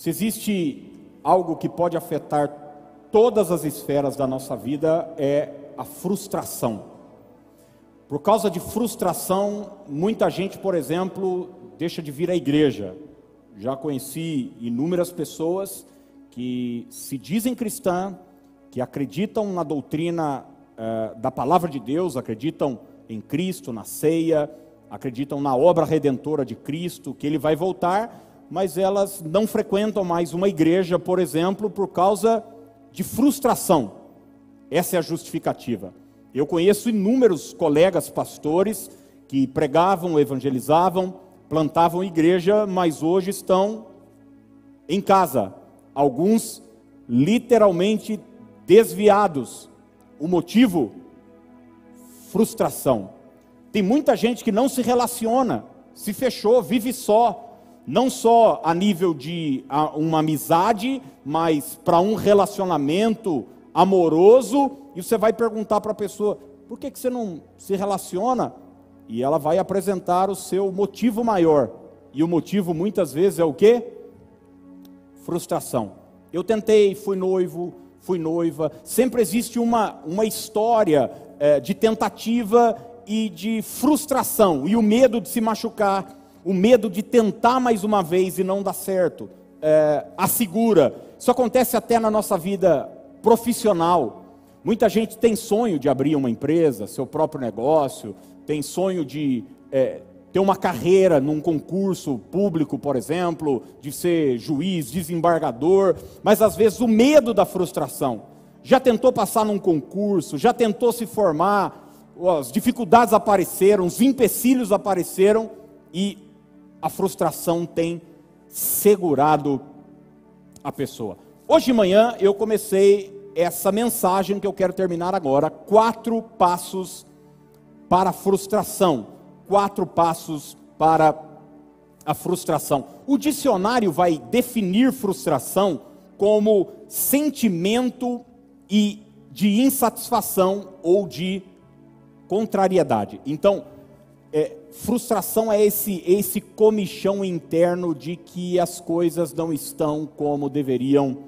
Se existe algo que pode afetar todas as esferas da nossa vida, é a frustração. Por causa de frustração, muita gente, por exemplo, deixa de vir à igreja. Já conheci inúmeras pessoas que se dizem cristã, que acreditam na doutrina eh, da palavra de Deus, acreditam em Cristo, na ceia, acreditam na obra redentora de Cristo, que ele vai voltar, mas elas não frequentam mais uma igreja, por exemplo, por causa de frustração. Essa é a justificativa. Eu conheço inúmeros colegas pastores que pregavam, evangelizavam, plantavam igreja, mas hoje estão em casa. Alguns literalmente desviados. O motivo? Frustração. Tem muita gente que não se relaciona, se fechou, vive só. Não só a nível de uma amizade, mas para um relacionamento amoroso. E você vai perguntar para a pessoa: por que, que você não se relaciona? E ela vai apresentar o seu motivo maior. E o motivo muitas vezes é o que? Frustração. Eu tentei, fui noivo, fui noiva. Sempre existe uma, uma história é, de tentativa e de frustração. E o medo de se machucar, o medo de tentar mais uma vez e não dar certo. É, assegura. Isso acontece até na nossa vida profissional. Muita gente tem sonho de abrir uma empresa, seu próprio negócio, tem sonho de é, ter uma carreira num concurso público, por exemplo, de ser juiz, desembargador, mas às vezes o medo da frustração. Já tentou passar num concurso, já tentou se formar, as dificuldades apareceram, os empecilhos apareceram e a frustração tem segurado a pessoa. Hoje de manhã eu comecei essa mensagem que eu quero terminar agora, quatro passos para a frustração. Quatro passos para a frustração. O dicionário vai definir frustração como sentimento e de insatisfação ou de contrariedade. Então, é, frustração é esse, esse comichão interno de que as coisas não estão como deveriam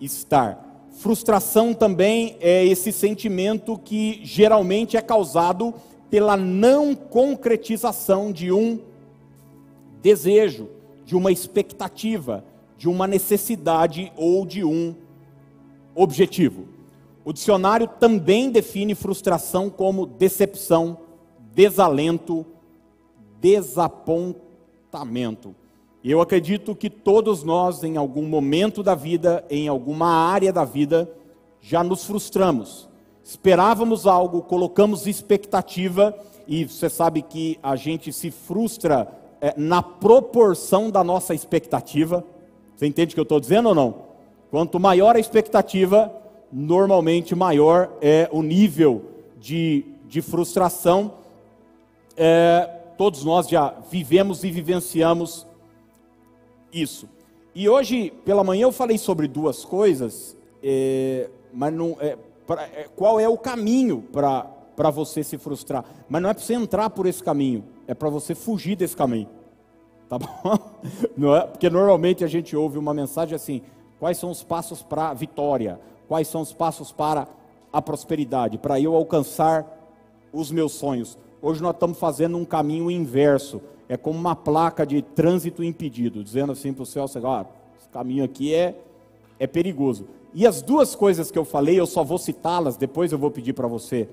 estar. Frustração também é esse sentimento que geralmente é causado pela não concretização de um desejo, de uma expectativa, de uma necessidade ou de um objetivo. O dicionário também define frustração como decepção, desalento, desapontamento. E eu acredito que todos nós, em algum momento da vida, em alguma área da vida, já nos frustramos. Esperávamos algo, colocamos expectativa, e você sabe que a gente se frustra é, na proporção da nossa expectativa. Você entende o que eu estou dizendo ou não? Quanto maior a expectativa, normalmente maior é o nível de, de frustração. É, todos nós já vivemos e vivenciamos isso. E hoje, pela manhã, eu falei sobre duas coisas, é, mas não, é, pra, é, qual é o caminho para você se frustrar? Mas não é para você entrar por esse caminho, é para você fugir desse caminho. Tá bom? Não é? Porque normalmente a gente ouve uma mensagem assim: quais são os passos para a vitória? Quais são os passos para a prosperidade? Para eu alcançar os meus sonhos. Hoje nós estamos fazendo um caminho inverso é como uma placa de trânsito impedido, dizendo assim para o céu, ah, esse caminho aqui é, é perigoso. E as duas coisas que eu falei, eu só vou citá-las, depois eu vou pedir para você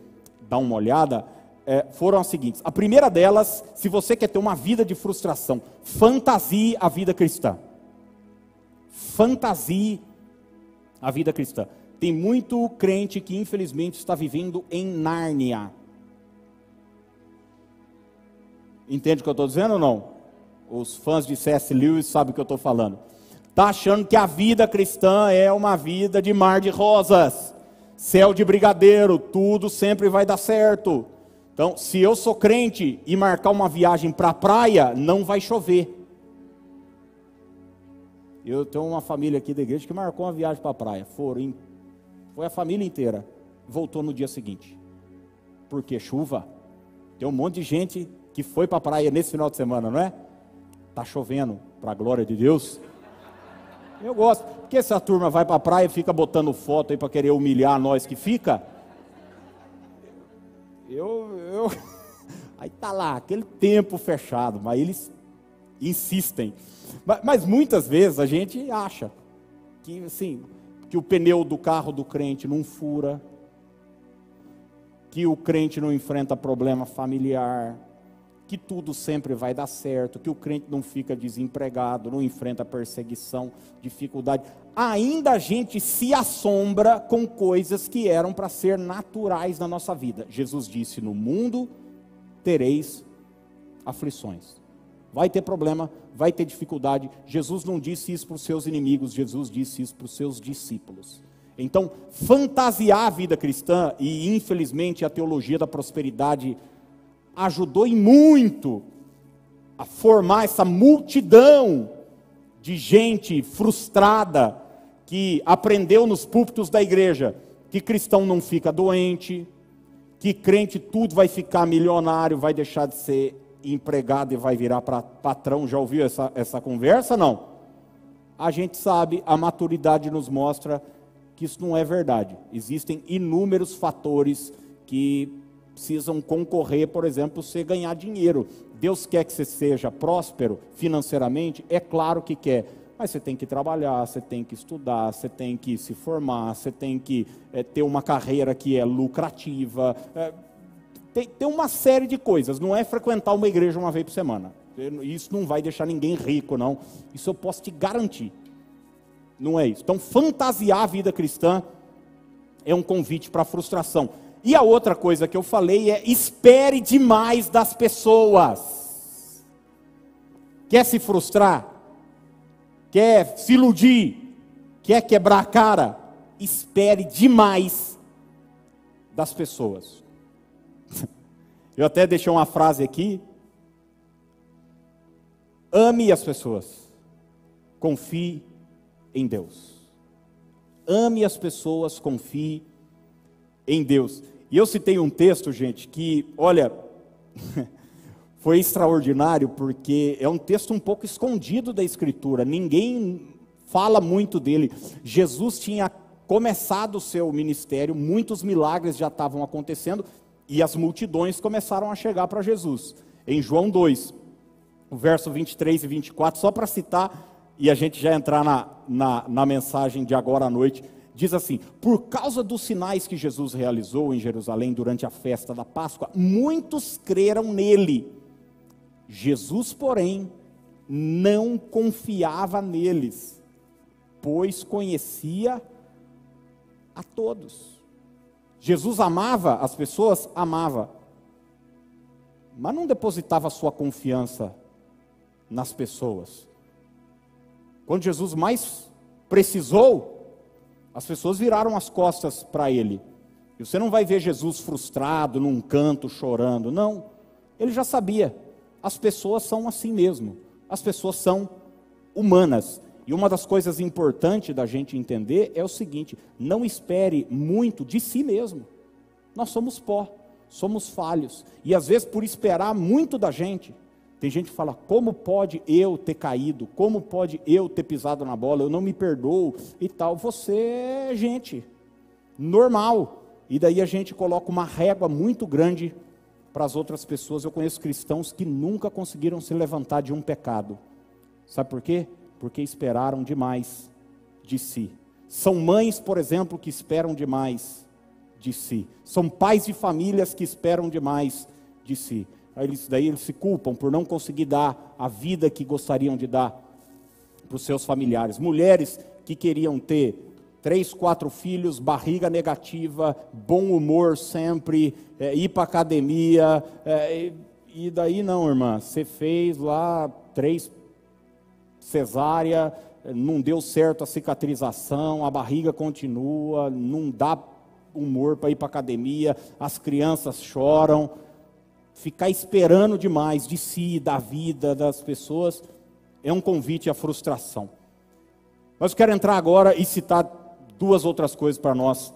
dar uma olhada, é, foram as seguintes. A primeira delas, se você quer ter uma vida de frustração, fantasie a vida cristã. Fantasie a vida cristã. Tem muito crente que infelizmente está vivendo em Nárnia. Entende o que eu estou dizendo ou não? Os fãs de C.S. Lewis sabem o que eu estou falando. Está achando que a vida cristã é uma vida de mar de rosas, céu de brigadeiro, tudo sempre vai dar certo. Então, se eu sou crente e marcar uma viagem para a praia, não vai chover. Eu tenho uma família aqui da igreja que marcou uma viagem para a praia. Foram, foi a família inteira. Voltou no dia seguinte. Porque chuva. Tem um monte de gente que foi para a praia nesse final de semana, não é? Tá chovendo, para a glória de Deus. Eu gosto. Porque essa turma vai para a praia e fica botando foto aí para querer humilhar nós que fica. Eu, eu. Aí tá lá, aquele tempo fechado, mas eles insistem. Mas, mas muitas vezes a gente acha que assim, que o pneu do carro do crente não fura, que o crente não enfrenta problema familiar, que tudo sempre vai dar certo, que o crente não fica desempregado, não enfrenta perseguição, dificuldade. Ainda a gente se assombra com coisas que eram para ser naturais na nossa vida. Jesus disse: No mundo tereis aflições. Vai ter problema, vai ter dificuldade. Jesus não disse isso para os seus inimigos, Jesus disse isso para os seus discípulos. Então, fantasiar a vida cristã, e infelizmente a teologia da prosperidade ajudou em muito a formar essa multidão de gente frustrada que aprendeu nos púlpitos da igreja que cristão não fica doente, que crente tudo vai ficar milionário, vai deixar de ser empregado e vai virar para patrão. Já ouviu essa, essa conversa? Não. A gente sabe, a maturidade nos mostra que isso não é verdade. Existem inúmeros fatores que precisam concorrer, por exemplo, você ganhar dinheiro. Deus quer que você seja próspero financeiramente? É claro que quer. Mas você tem que trabalhar, você tem que estudar, você tem que se formar, você tem que é, ter uma carreira que é lucrativa. É, tem, tem uma série de coisas. Não é frequentar uma igreja uma vez por semana. Isso não vai deixar ninguém rico, não. Isso eu posso te garantir. Não é isso. Então, fantasiar a vida cristã é um convite para frustração. E a outra coisa que eu falei é: espere demais das pessoas. Quer se frustrar? Quer se iludir? Quer quebrar a cara? Espere demais das pessoas. Eu até deixei uma frase aqui. Ame as pessoas. Confie em Deus. Ame as pessoas, confie em Deus. E eu citei um texto, gente, que, olha, foi extraordinário, porque é um texto um pouco escondido da Escritura, ninguém fala muito dele. Jesus tinha começado o seu ministério, muitos milagres já estavam acontecendo, e as multidões começaram a chegar para Jesus. Em João 2, o verso 23 e 24, só para citar, e a gente já entrar na, na, na mensagem de agora à noite diz assim: por causa dos sinais que Jesus realizou em Jerusalém durante a festa da Páscoa, muitos creram nele. Jesus, porém, não confiava neles, pois conhecia a todos. Jesus amava as pessoas, amava, mas não depositava sua confiança nas pessoas. Quando Jesus mais precisou, as pessoas viraram as costas para ele. E você não vai ver Jesus frustrado num canto chorando, não. Ele já sabia. As pessoas são assim mesmo. As pessoas são humanas. E uma das coisas importantes da gente entender é o seguinte: não espere muito de si mesmo. Nós somos pó, somos falhos. E às vezes, por esperar muito da gente, tem gente que fala: como pode eu ter caído? Como pode eu ter pisado na bola? Eu não me perdoo e tal. Você é gente normal. E daí a gente coloca uma régua muito grande para as outras pessoas. Eu conheço cristãos que nunca conseguiram se levantar de um pecado. Sabe por quê? Porque esperaram demais de si. São mães, por exemplo, que esperam demais de si. São pais de famílias que esperam demais de si. Eles, daí eles se culpam por não conseguir dar a vida que gostariam de dar para os seus familiares. Mulheres que queriam ter três, quatro filhos, barriga negativa, bom humor sempre, é, ir para academia. É, e daí não, irmã, você fez lá três cesárea, não deu certo a cicatrização, a barriga continua, não dá humor para ir para academia, as crianças choram ficar esperando demais de si, da vida, das pessoas, é um convite à frustração. Mas eu quero entrar agora e citar duas outras coisas para nós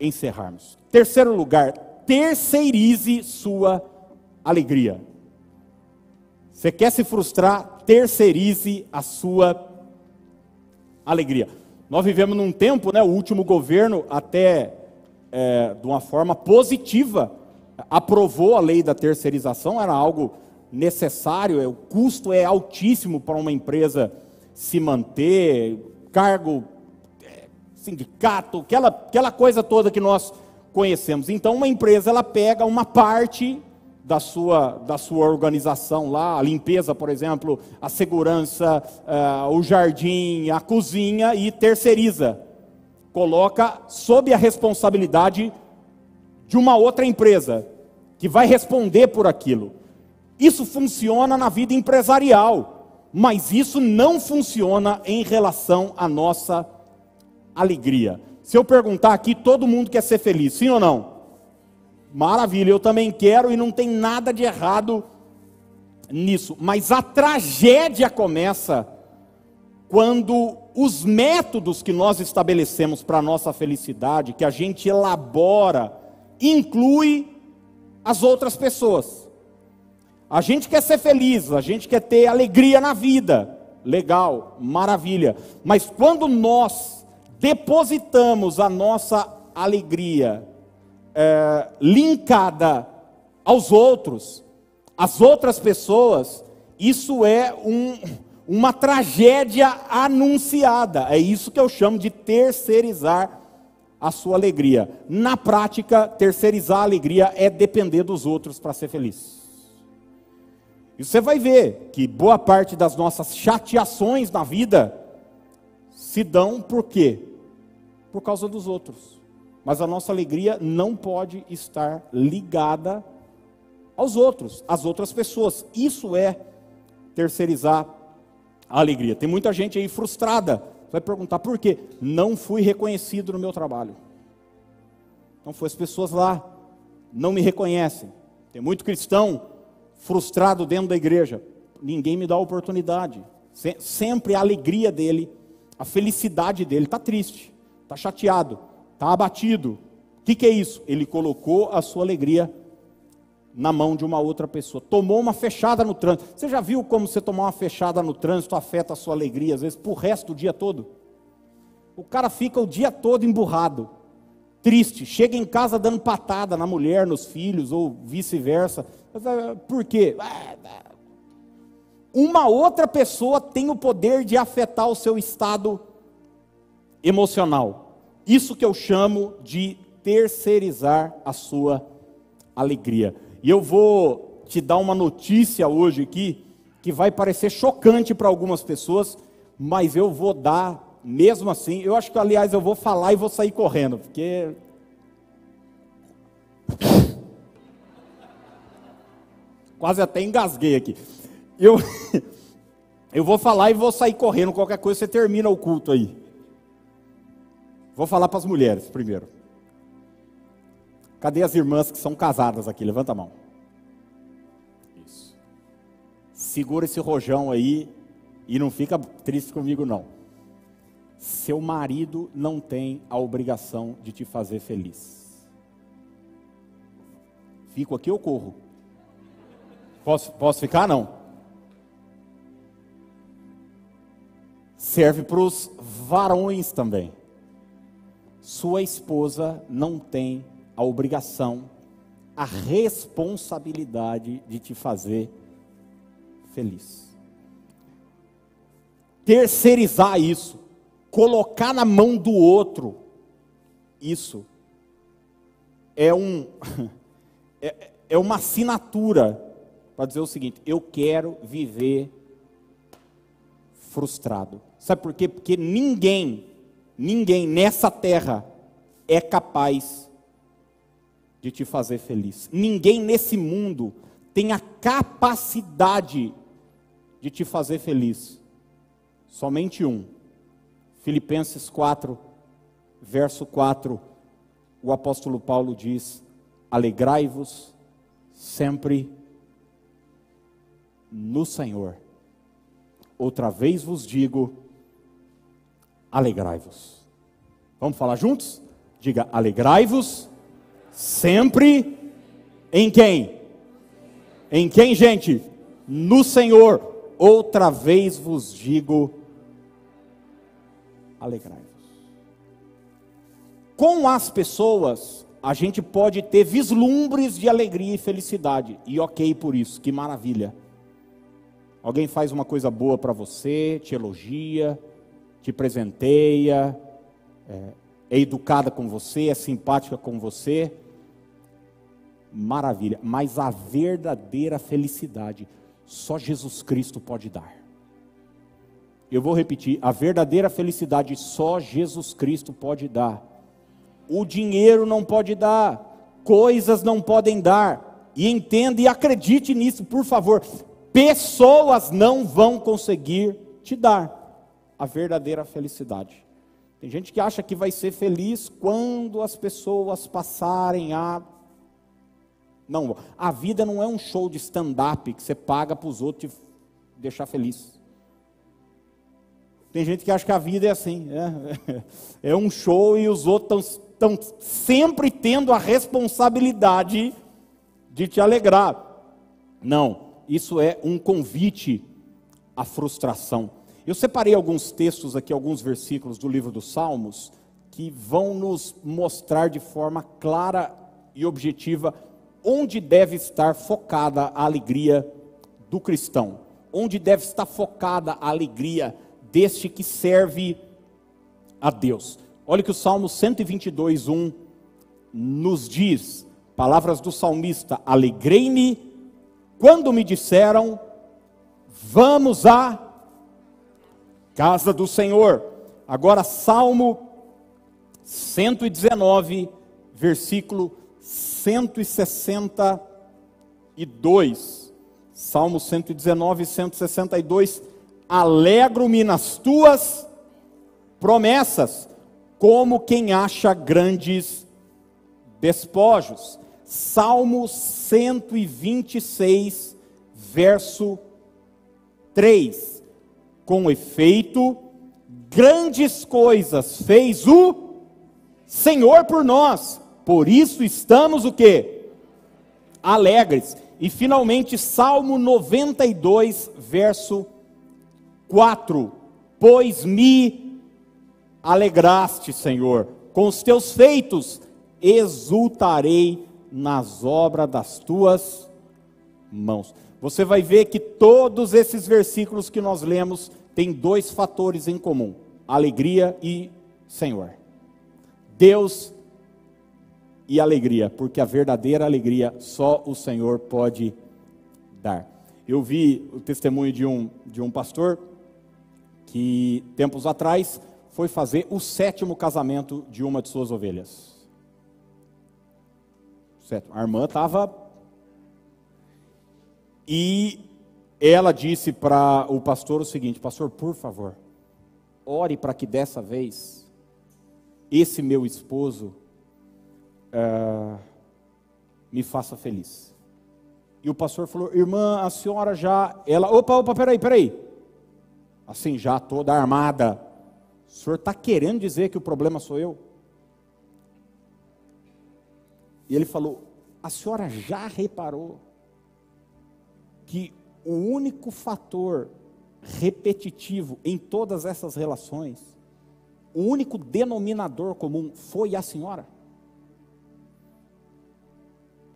encerrarmos. Terceiro lugar, terceirize sua alegria. Você quer se frustrar? Terceirize a sua alegria. Nós vivemos num tempo, né, o último governo, até é, de uma forma positiva, aprovou a lei da terceirização, era algo necessário, é, o custo é altíssimo para uma empresa se manter, cargo, é, sindicato, aquela, aquela coisa toda que nós conhecemos. Então, uma empresa ela pega uma parte da sua, da sua organização lá, a limpeza, por exemplo, a segurança, uh, o jardim, a cozinha e terceiriza. Coloca sob a responsabilidade de uma outra empresa que vai responder por aquilo. Isso funciona na vida empresarial, mas isso não funciona em relação à nossa alegria. Se eu perguntar aqui, todo mundo quer ser feliz, sim ou não? Maravilha, eu também quero e não tem nada de errado nisso. Mas a tragédia começa quando os métodos que nós estabelecemos para a nossa felicidade, que a gente elabora, inclui as outras pessoas. A gente quer ser feliz, a gente quer ter alegria na vida. Legal, maravilha. Mas quando nós depositamos a nossa alegria é, linkada aos outros, às outras pessoas, isso é um, uma tragédia anunciada. É isso que eu chamo de terceirizar a sua alegria. Na prática, terceirizar a alegria é depender dos outros para ser feliz. E você vai ver que boa parte das nossas chateações na vida se dão por quê? Por causa dos outros. Mas a nossa alegria não pode estar ligada aos outros, às outras pessoas. Isso é terceirizar a alegria. Tem muita gente aí frustrada. Vai perguntar por quê? Não fui reconhecido no meu trabalho. Não foi as pessoas lá não me reconhecem. Tem muito cristão frustrado dentro da igreja. Ninguém me dá oportunidade. Sempre a alegria dele, a felicidade dele está triste, está chateado está abatido. O que, que é isso? Ele colocou a sua alegria na mão de uma outra pessoa. Tomou uma fechada no trânsito. Você já viu como você tomar uma fechada no trânsito afeta a sua alegria, às vezes, por resto do dia todo? O cara fica o dia todo emburrado, triste, chega em casa dando patada na mulher, nos filhos, ou vice-versa. Por quê? Uma outra pessoa tem o poder de afetar o seu estado emocional. Isso que eu chamo de terceirizar a sua alegria. E eu vou te dar uma notícia hoje aqui que vai parecer chocante para algumas pessoas, mas eu vou dar mesmo assim. Eu acho que, aliás, eu vou falar e vou sair correndo, porque. Quase até engasguei aqui. Eu, eu vou falar e vou sair correndo. Qualquer coisa você termina o culto aí. Vou falar para as mulheres primeiro. Cadê as irmãs que são casadas aqui? Levanta a mão. Isso. Segura esse rojão aí e não fica triste comigo não. Seu marido não tem a obrigação de te fazer feliz. Fico aqui ou corro? Posso, posso ficar? Não. Serve para os varões também sua esposa não tem a obrigação, a responsabilidade de te fazer feliz. Terceirizar isso, colocar na mão do outro, isso é um é, é uma assinatura para dizer o seguinte: eu quero viver frustrado. Sabe por quê? Porque ninguém Ninguém nessa terra é capaz de te fazer feliz. Ninguém nesse mundo tem a capacidade de te fazer feliz. Somente um. Filipenses 4, verso 4, o apóstolo Paulo diz: Alegrai-vos sempre no Senhor. Outra vez vos digo: alegrai-vos. Vamos falar juntos? Diga, alegrai-vos sempre em quem? Em quem, gente? No Senhor. Outra vez vos digo, alegrai-vos. Com as pessoas, a gente pode ter vislumbres de alegria e felicidade, e ok por isso, que maravilha. Alguém faz uma coisa boa para você, te elogia, te presenteia, é, é educada com você, é simpática com você. Maravilha, mas a verdadeira felicidade só Jesus Cristo pode dar. Eu vou repetir: a verdadeira felicidade só Jesus Cristo pode dar. O dinheiro não pode dar, coisas não podem dar. E entenda e acredite nisso, por favor. Pessoas não vão conseguir te dar a verdadeira felicidade. Tem gente que acha que vai ser feliz quando as pessoas passarem a. Não, a vida não é um show de stand-up que você paga para os outros te deixar feliz. Tem gente que acha que a vida é assim, é, é um show e os outros estão sempre tendo a responsabilidade de te alegrar. Não, isso é um convite à frustração. Eu separei alguns textos aqui, alguns versículos do livro dos Salmos, que vão nos mostrar de forma clara e objetiva onde deve estar focada a alegria do cristão, onde deve estar focada a alegria deste que serve a Deus. Olha que o Salmo 122, 1 nos diz, palavras do salmista: Alegrei-me quando me disseram, vamos à casa do Senhor. Agora, Salmo 119, versículo 162. Salmo 119, 162 alegro-me nas tuas promessas, como quem acha grandes despojos. Salmo 126, verso 3. Com efeito, grandes coisas fez o Senhor por nós, por isso estamos o que? Alegres. E finalmente, Salmo 92, verso 3 4: Pois me alegraste, Senhor, com os teus feitos, exultarei nas obras das tuas mãos. Você vai ver que todos esses versículos que nós lemos têm dois fatores em comum: alegria e Senhor. Deus e alegria, porque a verdadeira alegria só o Senhor pode dar. Eu vi o testemunho de um, de um pastor que tempos atrás foi fazer o sétimo casamento de uma de suas ovelhas. Certo? A irmã estava. E ela disse para o pastor o seguinte: Pastor, por favor, ore para que dessa vez esse meu esposo uh, me faça feliz. E o pastor falou: Irmã, a senhora já. Ela, opa, opa, peraí, peraí assim já toda armada. O senhor está querendo dizer que o problema sou eu? E ele falou: a senhora já reparou que o único fator repetitivo em todas essas relações, o único denominador comum foi a senhora?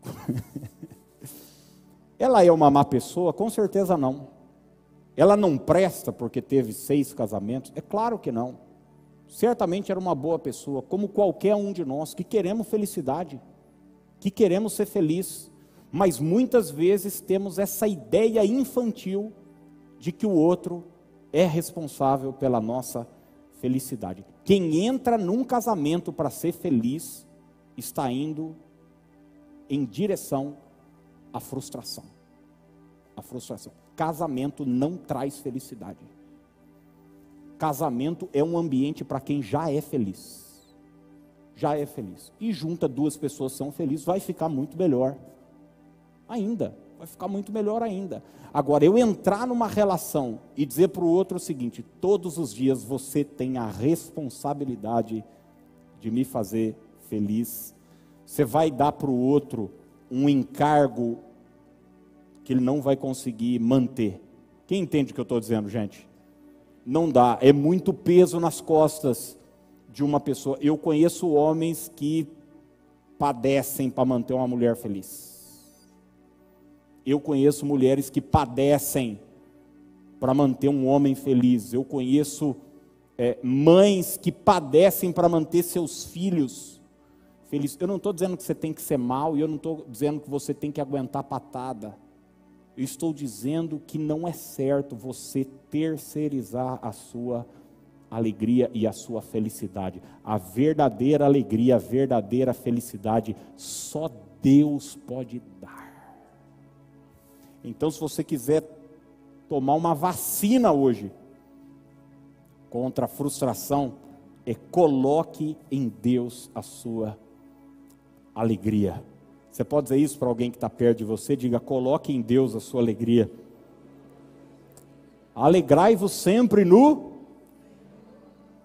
Ela é uma má pessoa? Com certeza não. Ela não presta porque teve seis casamentos? É claro que não. Certamente era uma boa pessoa, como qualquer um de nós, que queremos felicidade, que queremos ser feliz, mas muitas vezes temos essa ideia infantil de que o outro é responsável pela nossa felicidade. Quem entra num casamento para ser feliz está indo em direção à frustração. A frustração. Casamento não traz felicidade. Casamento é um ambiente para quem já é feliz. Já é feliz. E junta duas pessoas que são felizes, vai ficar muito melhor. Ainda. Vai ficar muito melhor ainda. Agora, eu entrar numa relação e dizer para o outro o seguinte: todos os dias você tem a responsabilidade de me fazer feliz. Você vai dar para o outro um encargo que ele não vai conseguir manter. Quem entende o que eu estou dizendo, gente? Não dá, é muito peso nas costas de uma pessoa. Eu conheço homens que padecem para manter uma mulher feliz. Eu conheço mulheres que padecem para manter um homem feliz. Eu conheço é, mães que padecem para manter seus filhos felizes. Eu não estou dizendo que você tem que ser mal e eu não estou dizendo que você tem que aguentar patada. Eu estou dizendo que não é certo você terceirizar a sua alegria e a sua felicidade. A verdadeira alegria, a verdadeira felicidade, só Deus pode dar. Então, se você quiser tomar uma vacina hoje contra a frustração, é coloque em Deus a sua alegria. Você pode dizer isso para alguém que está perto de você? Diga: coloque em Deus a sua alegria. Alegrai-vos sempre no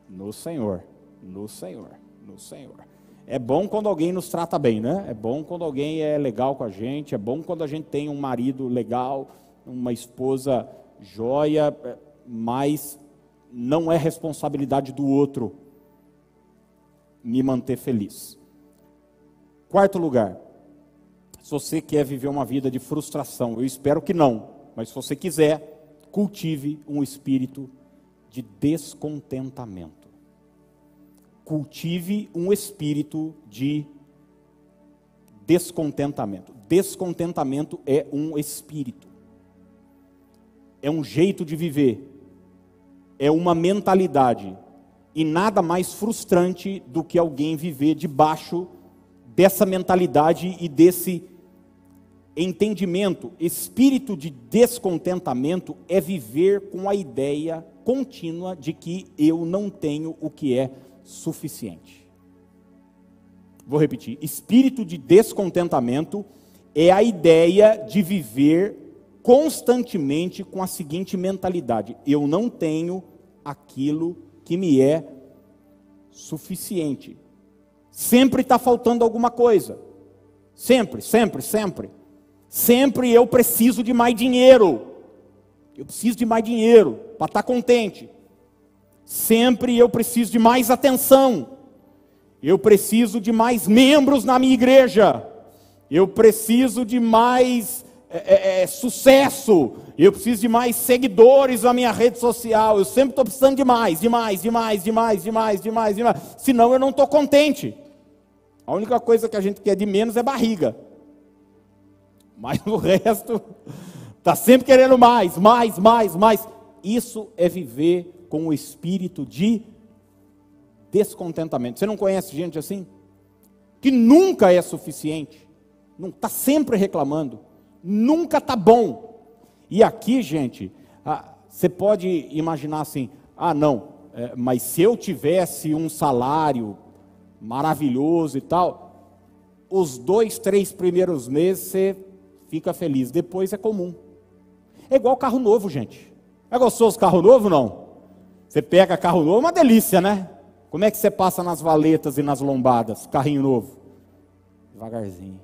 no Senhor, no Senhor, no Senhor. É bom quando alguém nos trata bem, né? É bom quando alguém é legal com a gente, é bom quando a gente tem um marido legal, uma esposa joia, é, mas não é responsabilidade do outro me manter feliz. Quarto lugar, se você quer viver uma vida de frustração, eu espero que não, mas se você quiser, cultive um espírito de descontentamento. Cultive um espírito de descontentamento. Descontentamento é um espírito, é um jeito de viver, é uma mentalidade. E nada mais frustrante do que alguém viver debaixo dessa mentalidade e desse entendimento. Espírito de descontentamento é viver com a ideia contínua de que eu não tenho o que é suficiente. Vou repetir: espírito de descontentamento é a ideia de viver constantemente com a seguinte mentalidade: eu não tenho aquilo que me é suficiente. Sempre está faltando alguma coisa. Sempre, sempre, sempre. Sempre eu preciso de mais dinheiro. Eu preciso de mais dinheiro para estar tá contente. Sempre eu preciso de mais atenção. Eu preciso de mais membros na minha igreja. Eu preciso de mais é, é, sucesso, eu preciso de mais seguidores na minha rede social, eu sempre estou precisando de mais, de mais, de mais, de mais, de mais, de mais, de mais, senão eu não estou contente. A única coisa que a gente quer de menos é barriga, mas o resto está sempre querendo mais, mais, mais, mais. Isso é viver com o espírito de descontentamento. Você não conhece gente assim? Que nunca é suficiente, está sempre reclamando nunca está bom. E aqui, gente, você pode imaginar assim: ah, não, é, mas se eu tivesse um salário maravilhoso e tal, os dois, três primeiros meses você fica feliz, depois é comum. É igual carro novo, gente. É gostoso carro novo, não? Você pega carro novo, é uma delícia, né? Como é que você passa nas valetas e nas lombadas, carrinho novo? Devagarzinho.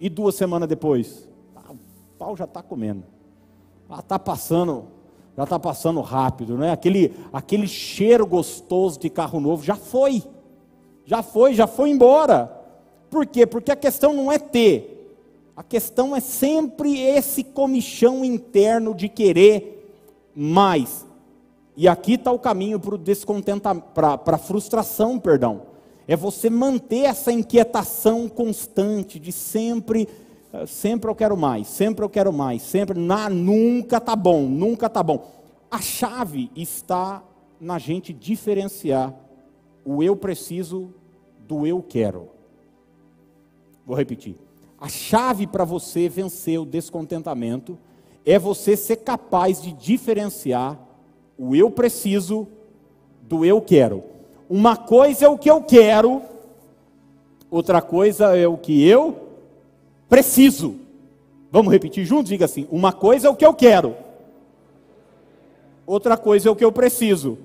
E duas semanas depois, o pau já está comendo. Já está passando, já está passando rápido, né? Aquele, aquele cheiro gostoso de carro novo já foi. Já foi, já foi embora. Por quê? Porque a questão não é ter. A questão é sempre esse comichão interno de querer mais. E aqui está o caminho para o descontentamento, para a frustração, perdão é você manter essa inquietação constante de sempre, eh, sempre eu quero mais, sempre eu quero mais, sempre, na, nunca tá bom, nunca tá bom. A chave está na gente diferenciar o eu preciso do eu quero. Vou repetir. A chave para você vencer o descontentamento é você ser capaz de diferenciar o eu preciso do eu quero. Uma coisa é o que eu quero, outra coisa é o que eu preciso. Vamos repetir juntos? Diga assim: uma coisa é o que eu quero, outra coisa é o que eu preciso.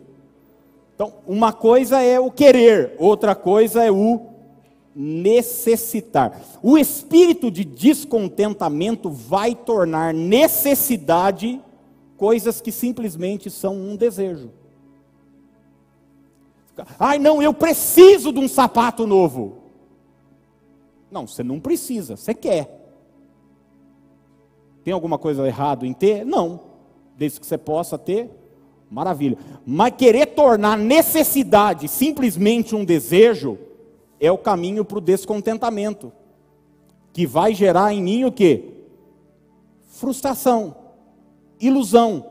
Então, uma coisa é o querer, outra coisa é o necessitar. O espírito de descontentamento vai tornar necessidade coisas que simplesmente são um desejo. Ai, não, eu preciso de um sapato novo. Não, você não precisa, você quer. Tem alguma coisa errada em ter? Não. Desde que você possa ter, maravilha. Mas querer tornar necessidade simplesmente um desejo é o caminho para o descontentamento, que vai gerar em mim o quê? Frustração, ilusão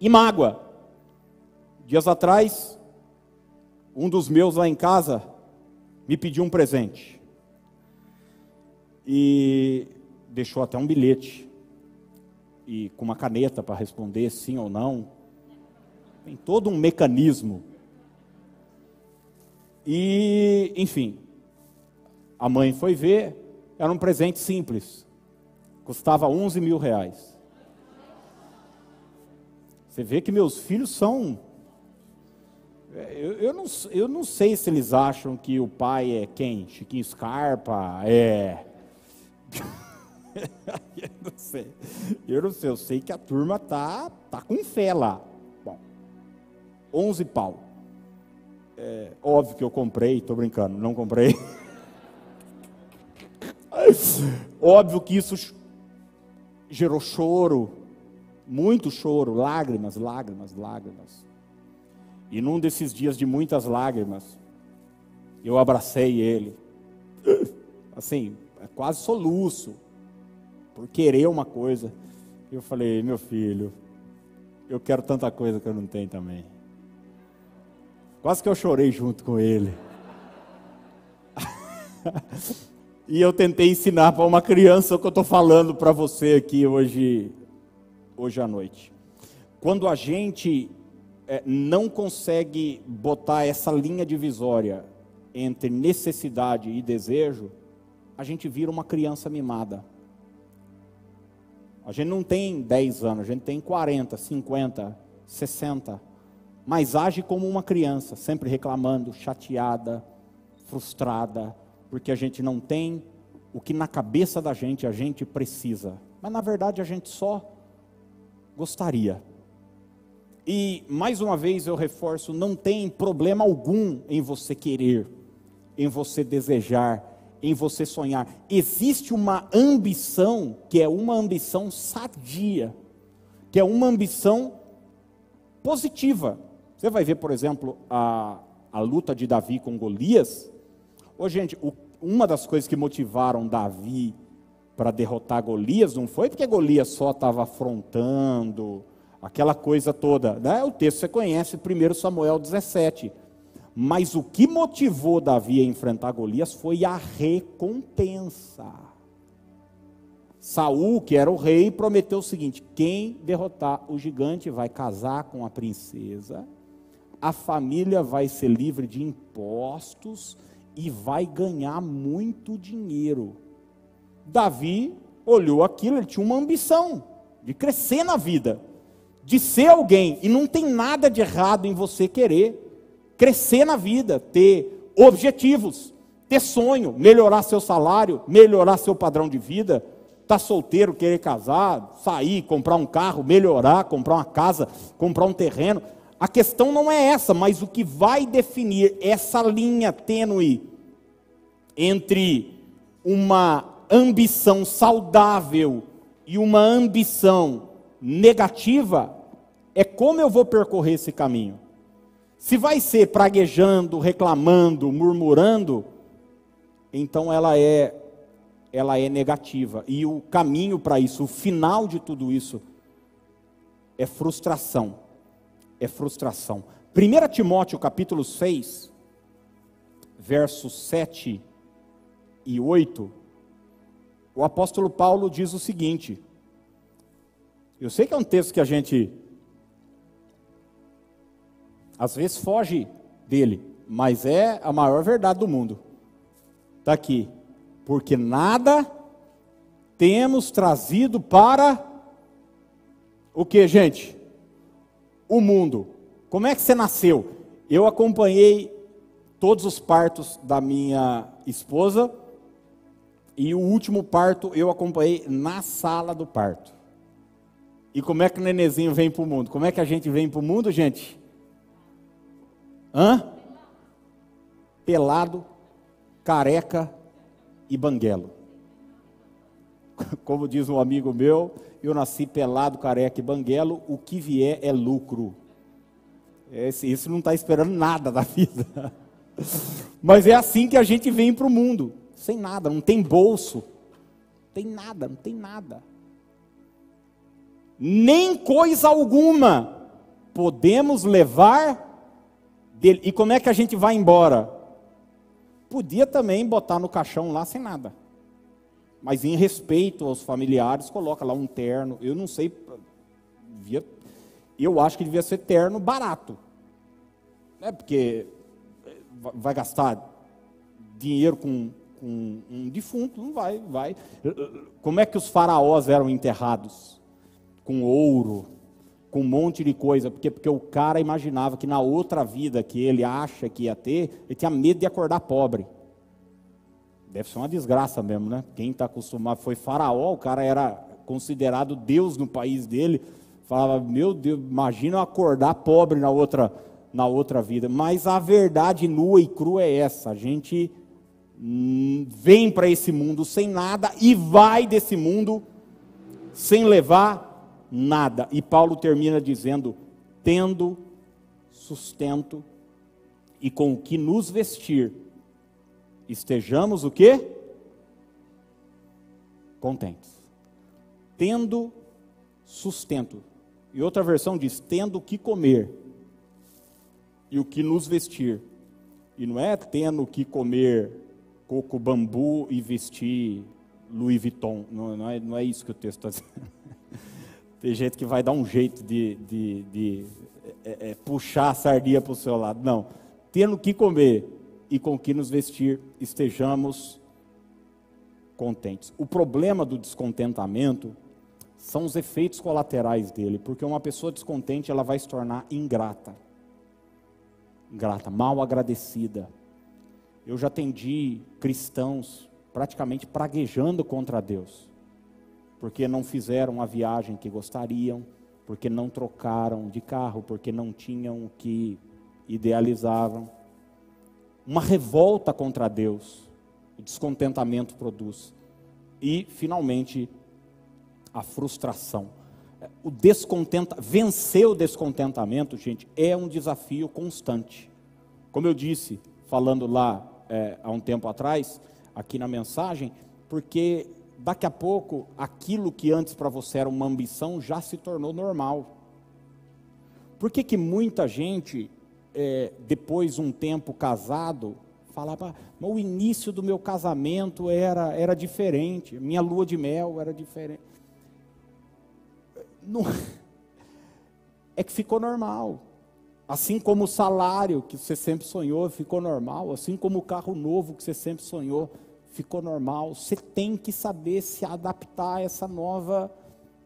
e mágoa. Dias atrás, um dos meus lá em casa me pediu um presente. E deixou até um bilhete. E com uma caneta para responder sim ou não. Tem todo um mecanismo. E, enfim, a mãe foi ver, era um presente simples. Custava 11 mil reais. Você vê que meus filhos são é, eu, eu, não, eu não sei se eles acham que o pai é quem? Chiquinho Scarpa? É. eu não sei. Eu não sei. Eu sei que a turma tá, tá com fé lá. Bom, 11 pau. É, óbvio que eu comprei, estou brincando, não comprei. óbvio que isso gerou choro, muito choro, lágrimas, lágrimas, lágrimas. E num desses dias de muitas lágrimas, eu abracei ele. Assim, é quase soluço, por querer uma coisa. Eu falei, meu filho, eu quero tanta coisa que eu não tenho também. Quase que eu chorei junto com ele. e eu tentei ensinar para uma criança o que eu estou falando para você aqui hoje, hoje à noite. Quando a gente é, não consegue botar essa linha divisória entre necessidade e desejo, a gente vira uma criança mimada. A gente não tem 10 anos, a gente tem 40, 50, 60, mas age como uma criança, sempre reclamando, chateada, frustrada, porque a gente não tem o que na cabeça da gente a gente precisa. Mas na verdade a gente só gostaria. E mais uma vez eu reforço: não tem problema algum em você querer, em você desejar, em você sonhar. Existe uma ambição que é uma ambição sadia, que é uma ambição positiva. Você vai ver, por exemplo, a, a luta de Davi com Golias. Ô, gente, o, uma das coisas que motivaram Davi para derrotar Golias não foi porque Golias só estava afrontando, aquela coisa toda. Né? O texto você conhece, 1 Samuel 17. Mas o que motivou Davi a enfrentar Golias foi a recompensa. Saul, que era o rei, prometeu o seguinte: quem derrotar o gigante vai casar com a princesa, a família vai ser livre de impostos e vai ganhar muito dinheiro. Davi olhou aquilo, ele tinha uma ambição de crescer na vida de ser alguém, e não tem nada de errado em você querer crescer na vida, ter objetivos, ter sonho, melhorar seu salário, melhorar seu padrão de vida, tá solteiro, querer casar, sair, comprar um carro, melhorar, comprar uma casa, comprar um terreno. A questão não é essa, mas o que vai definir essa linha tênue entre uma ambição saudável e uma ambição negativa é como eu vou percorrer esse caminho. Se vai ser praguejando, reclamando, murmurando, então ela é ela é negativa. E o caminho para isso, o final de tudo isso é frustração. É frustração. 1 Timóteo capítulo 6, versos 7 e 8, o apóstolo Paulo diz o seguinte: Eu sei que é um texto que a gente às vezes foge dele, mas é a maior verdade do mundo. Está aqui. Porque nada temos trazido para o que, gente? O mundo. Como é que você nasceu? Eu acompanhei todos os partos da minha esposa e o último parto eu acompanhei na sala do parto. E como é que o nenenzinho vem para o mundo? Como é que a gente vem para o mundo, gente? Hã? Pelado, careca e banguelo. Como diz um amigo meu, eu nasci pelado, careca e banguelo, o que vier é lucro. Esse, isso não está esperando nada da vida. Mas é assim que a gente vem para o mundo, sem nada, não tem bolso, não tem nada, não tem nada. Nem coisa alguma podemos levar dele. E como é que a gente vai embora? Podia também botar no caixão lá sem nada. Mas em respeito aos familiares, coloca lá um terno. Eu não sei, eu acho que devia ser terno barato. Né? Porque vai gastar dinheiro com, com um defunto? Não vai, vai. Como é que os faraós eram enterrados? Com ouro, com um monte de coisa. Porque, porque o cara imaginava que na outra vida que ele acha que ia ter, ele tinha medo de acordar pobre. Deve ser uma desgraça mesmo, né? Quem está acostumado, foi faraó, o cara era considerado Deus no país dele. Falava, meu Deus, imagina acordar pobre na outra na outra vida. Mas a verdade nua e crua é essa: a gente hum, vem para esse mundo sem nada e vai desse mundo sem levar nada. E Paulo termina dizendo: tendo sustento e com o que nos vestir, estejamos o quê? Contentes. Tendo sustento. E outra versão diz: tendo o que comer e o que nos vestir. E não é tendo que comer coco bambu e vestir Louis Vuitton. Não, não, é, não é isso que o texto está dizendo. Tem gente que vai dar um jeito de, de, de é, é, puxar a sardinha para o seu lado. Não. Tendo que comer e com que nos vestir, estejamos contentes. O problema do descontentamento são os efeitos colaterais dele, porque uma pessoa descontente ela vai se tornar ingrata grata, mal agradecida. Eu já atendi cristãos praticamente praguejando contra Deus, porque não fizeram a viagem que gostariam, porque não trocaram de carro, porque não tinham o que idealizavam. Uma revolta contra Deus, o descontentamento produz. E, finalmente, a frustração. O descontenta, vencer o descontentamento, gente, é um desafio constante. Como eu disse, falando lá é, há um tempo atrás, aqui na mensagem, porque daqui a pouco aquilo que antes para você era uma ambição já se tornou normal. Por que, que muita gente, é, depois de um tempo casado, falava, mas o início do meu casamento era, era diferente, minha lua de mel era diferente. Não, é que ficou normal. Assim como o salário que você sempre sonhou ficou normal, assim como o carro novo que você sempre sonhou ficou normal. Você tem que saber se adaptar a essa nova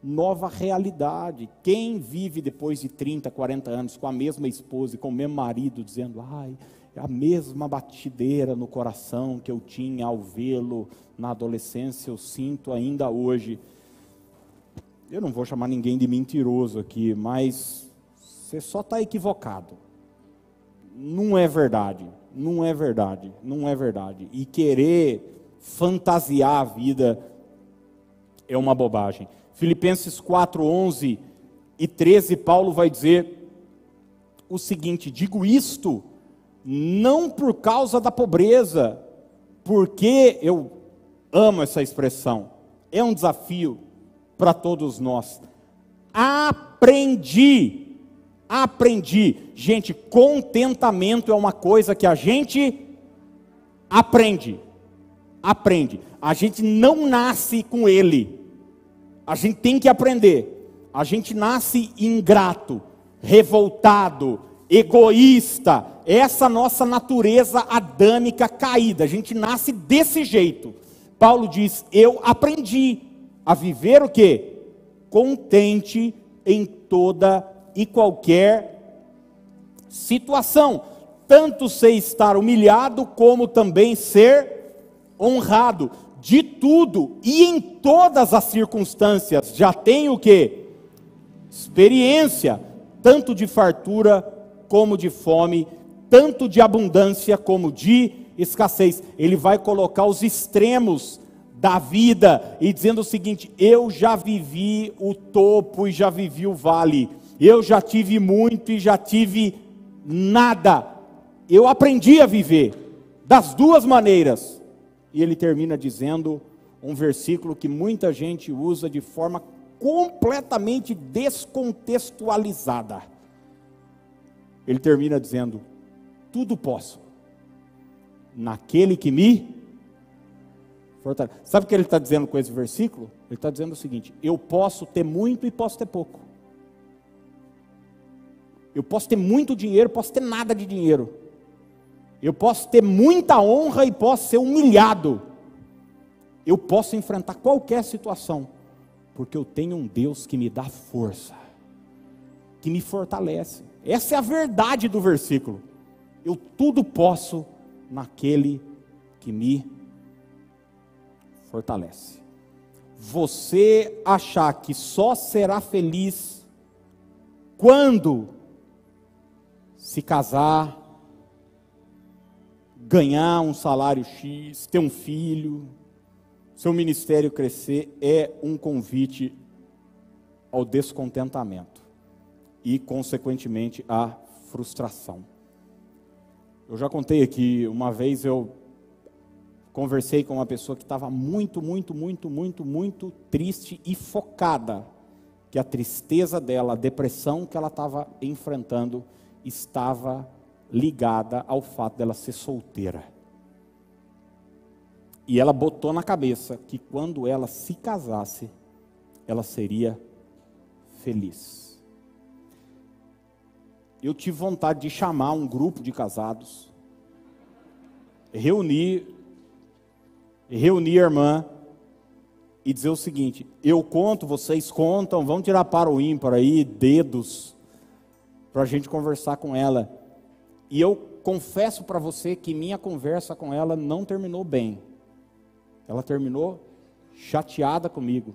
nova realidade. Quem vive depois de 30, 40 anos com a mesma esposa e com o mesmo marido dizendo: "Ai, é a mesma batideira no coração que eu tinha ao vê-lo na adolescência, eu sinto ainda hoje" eu não vou chamar ninguém de mentiroso aqui, mas você só está equivocado. Não é verdade, não é verdade, não é verdade. E querer fantasiar a vida é uma bobagem. Filipenses 4, 11 e 13, Paulo vai dizer o seguinte: digo isto não por causa da pobreza, porque eu amo essa expressão, é um desafio para todos nós. Aprendi, aprendi. Gente, contentamento é uma coisa que a gente aprende. Aprende. A gente não nasce com ele. A gente tem que aprender. A gente nasce ingrato, revoltado, egoísta. Essa nossa natureza adâmica caída. A gente nasce desse jeito. Paulo diz: Eu aprendi a viver o que? Contente em toda e qualquer situação. Tanto ser estar humilhado, como também ser honrado. De tudo e em todas as circunstâncias, já tenho o que? experiência, tanto de fartura como de fome, tanto de abundância como de escassez. Ele vai colocar os extremos da vida e dizendo o seguinte: eu já vivi o topo e já vivi o vale. Eu já tive muito e já tive nada. Eu aprendi a viver das duas maneiras. E ele termina dizendo um versículo que muita gente usa de forma completamente descontextualizada. Ele termina dizendo: Tudo posso, naquele que me fortalece. Sabe o que ele está dizendo com esse versículo? Ele está dizendo o seguinte: Eu posso ter muito e posso ter pouco. Eu posso ter muito dinheiro, posso ter nada de dinheiro. Eu posso ter muita honra e posso ser humilhado. Eu posso enfrentar qualquer situação, porque eu tenho um Deus que me dá força, que me fortalece. Essa é a verdade do versículo. Eu tudo posso naquele que me fortalece. Você achar que só será feliz quando se casar, ganhar um salário X, ter um filho, seu ministério crescer, é um convite ao descontentamento e, consequentemente, à frustração. Eu já contei aqui, uma vez eu conversei com uma pessoa que estava muito, muito, muito, muito, muito triste e focada, que a tristeza dela, a depressão que ela estava enfrentando, estava ligada ao fato dela ser solteira. E ela botou na cabeça que quando ela se casasse, ela seria feliz. Eu tive vontade de chamar um grupo de casados, reunir, reunir a irmã e dizer o seguinte: eu conto, vocês contam, vamos tirar para o ímpar aí, dedos, para a gente conversar com ela. E eu confesso para você que minha conversa com ela não terminou bem. Ela terminou chateada comigo,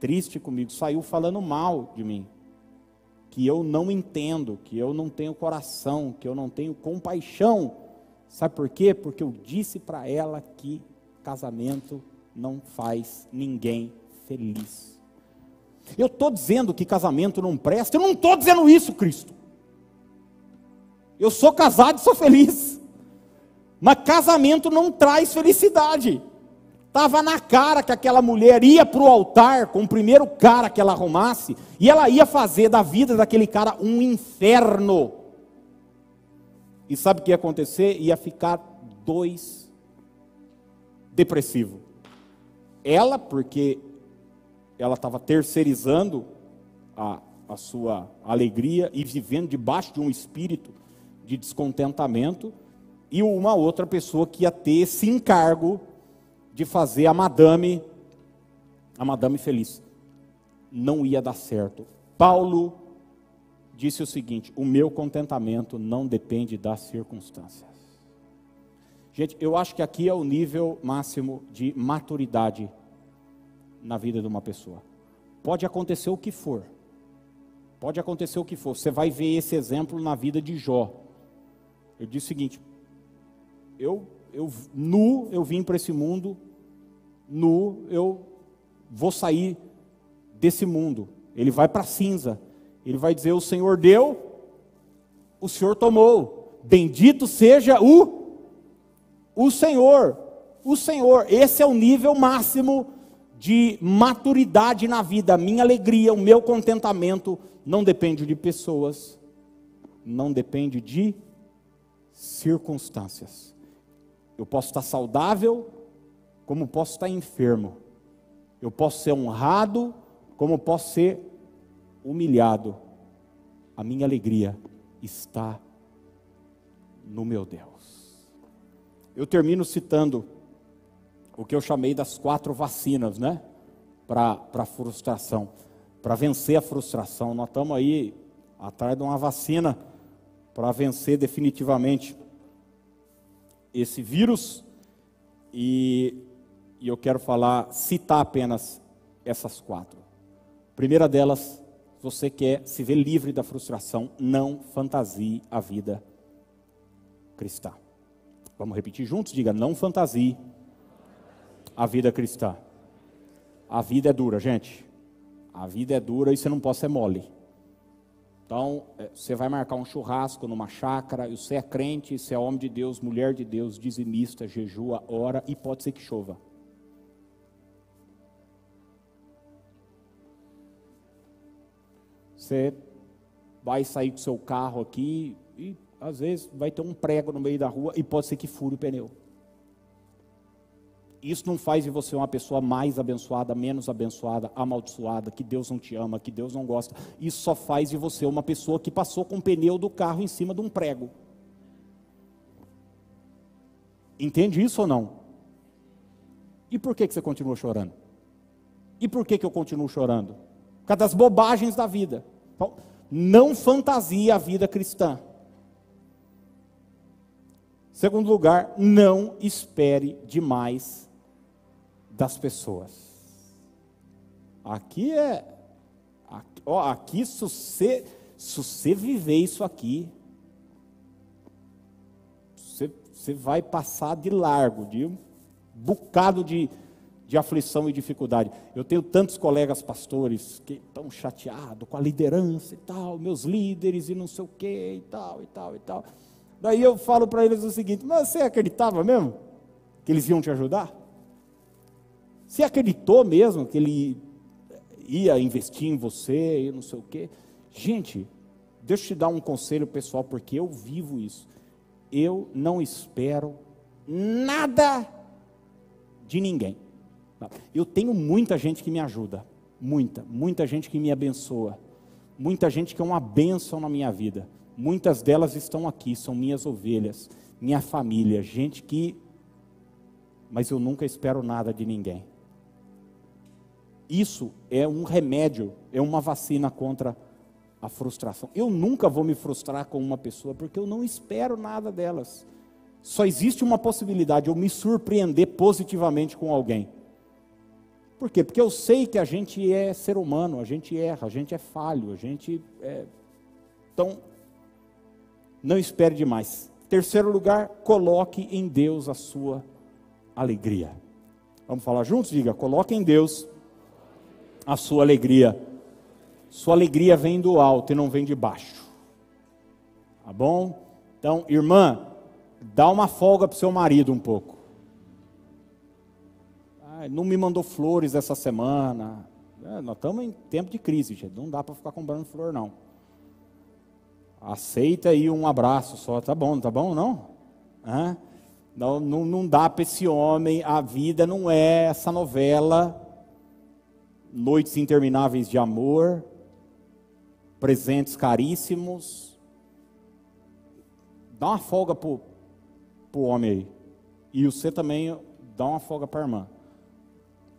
triste comigo, saiu falando mal de mim. Que eu não entendo, que eu não tenho coração, que eu não tenho compaixão. Sabe por quê? Porque eu disse para ela que casamento não faz ninguém feliz. Eu estou dizendo que casamento não presta, eu não estou dizendo isso, Cristo. Eu sou casado e sou feliz. Mas casamento não traz felicidade. Estava na cara que aquela mulher ia para o altar com o primeiro cara que ela arrumasse, e ela ia fazer da vida daquele cara um inferno. E sabe o que ia acontecer? Ia ficar dois depressivo. Ela, porque ela estava terceirizando a, a sua alegria e vivendo debaixo de um espírito de descontentamento, e uma outra pessoa que ia ter esse encargo de fazer a madame, a madame feliz. Não ia dar certo. Paulo disse o seguinte: o meu contentamento não depende das circunstâncias. Gente, eu acho que aqui é o nível máximo de maturidade na vida de uma pessoa. Pode acontecer o que for. Pode acontecer o que for. Você vai ver esse exemplo na vida de Jó. Eu disse o seguinte: eu, eu nu eu vim para esse mundo, nu eu vou sair desse mundo. Ele vai para a cinza. Ele vai dizer: O Senhor deu, o Senhor tomou. Bendito seja o o Senhor. O Senhor. Esse é o nível máximo de maturidade na vida. Minha alegria, o meu contentamento não depende de pessoas, não depende de circunstâncias. Eu posso estar saudável, como posso estar enfermo. Eu posso ser honrado, como posso ser humilhado. A minha alegria está no meu Deus. Eu termino citando o que eu chamei das quatro vacinas, né? Para a frustração. Para vencer a frustração. Nós estamos aí atrás de uma vacina para vencer definitivamente esse vírus. E, e eu quero falar, citar apenas essas quatro. Primeira delas, você quer se ver livre da frustração, não fantasie a vida cristã. Vamos repetir juntos? Diga: não fantasie a vida cristã. A vida é dura, gente. A vida é dura e você não pode ser mole. Então, é, você vai marcar um churrasco numa chácara, e você é crente, você é homem de Deus, mulher de Deus, dizimista, jejua, ora, e pode ser que chova. Você vai sair com seu carro aqui e às vezes vai ter um prego no meio da rua e pode ser que fure o pneu. Isso não faz de você uma pessoa mais abençoada, menos abençoada, amaldiçoada, que Deus não te ama, que Deus não gosta. Isso só faz de você uma pessoa que passou com o pneu do carro em cima de um prego. Entende isso ou não? E por que, que você continua chorando? E por que, que eu continuo chorando? Por causa das bobagens da vida. Então, não fantasia a vida cristã. Segundo lugar, não espere demais das pessoas. Aqui é. Aqui, ó, aqui se você, se você viver isso aqui, você, você vai passar de largo, de um bocado de, de aflição e dificuldade. Eu tenho tantos colegas pastores que estão chateados com a liderança e tal, meus líderes e não sei o que e tal, e tal, e tal. Daí eu falo para eles o seguinte: mas você acreditava mesmo que eles iam te ajudar? Você acreditou mesmo que ele ia investir em você e não sei o quê? Gente, deixa eu te dar um conselho pessoal, porque eu vivo isso. Eu não espero nada de ninguém. Eu tenho muita gente que me ajuda, muita, muita gente que me abençoa, muita gente que é uma bênção na minha vida. Muitas delas estão aqui, são minhas ovelhas, minha família, gente que. Mas eu nunca espero nada de ninguém. Isso é um remédio, é uma vacina contra a frustração. Eu nunca vou me frustrar com uma pessoa porque eu não espero nada delas. Só existe uma possibilidade, eu me surpreender positivamente com alguém. Por quê? Porque eu sei que a gente é ser humano, a gente erra, a gente é falho, a gente é. Então, não espere demais. Terceiro lugar, coloque em Deus a sua alegria. Vamos falar juntos? Diga, coloque em Deus a sua alegria. Sua alegria vem do alto e não vem de baixo. Tá bom? Então, irmã, dá uma folga para seu marido um pouco. Ah, não me mandou flores essa semana. É, nós estamos em tempo de crise, gente. Não dá para ficar comprando flor, não. Aceita aí um abraço só. Tá bom, tá bom, não? Não, não, não dá para esse homem. A vida não é essa novela noites intermináveis de amor, presentes caríssimos. Dá uma folga para o homem aí. E você também dá uma folga para a irmã.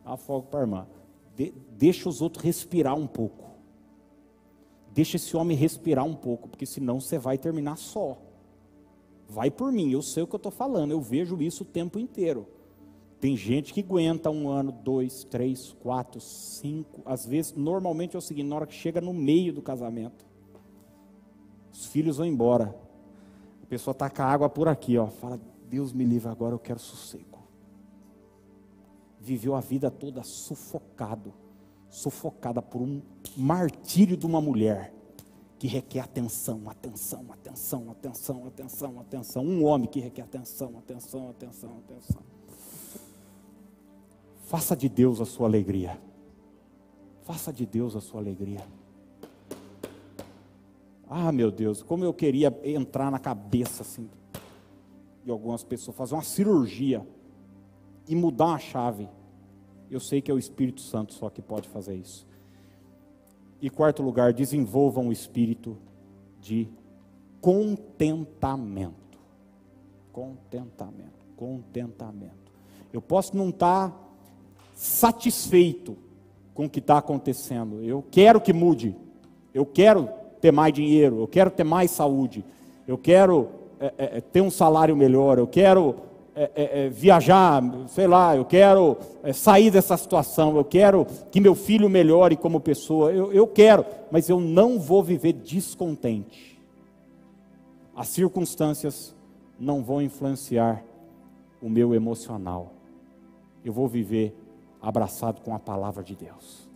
Dá uma folga para a irmã. De, deixa os outros respirar um pouco. Deixa esse homem respirar um pouco, porque senão você vai terminar só. Vai por mim, eu sei o que eu estou falando, eu vejo isso o tempo inteiro. Tem gente que aguenta um ano, dois, três, quatro, cinco. Às vezes, normalmente é o seguinte: na hora que chega no meio do casamento, os filhos vão embora. A pessoa está com a água por aqui, ó. Fala, Deus me livre, agora eu quero sossego. Viveu a vida toda sufocado, sufocada por um martírio de uma mulher que requer atenção, atenção, atenção, atenção, atenção, atenção. Um homem que requer atenção, atenção, atenção, atenção. Faça de Deus a sua alegria. Faça de Deus a sua alegria. Ah, meu Deus, como eu queria entrar na cabeça assim de algumas pessoas, fazer uma cirurgia e mudar a chave. Eu sei que é o Espírito Santo só que pode fazer isso. E quarto lugar, desenvolvam o espírito de contentamento. Contentamento, contentamento. Eu posso não estar tá satisfeito com o que está acontecendo. Eu quero que mude. Eu quero ter mais dinheiro. Eu quero ter mais saúde. Eu quero é, é, é ter um salário melhor. Eu quero é, é, é, viajar, sei lá, eu quero sair dessa situação, eu quero que meu filho melhore como pessoa, eu, eu quero, mas eu não vou viver descontente. As circunstâncias não vão influenciar o meu emocional. Eu vou viver abraçado com a palavra de Deus.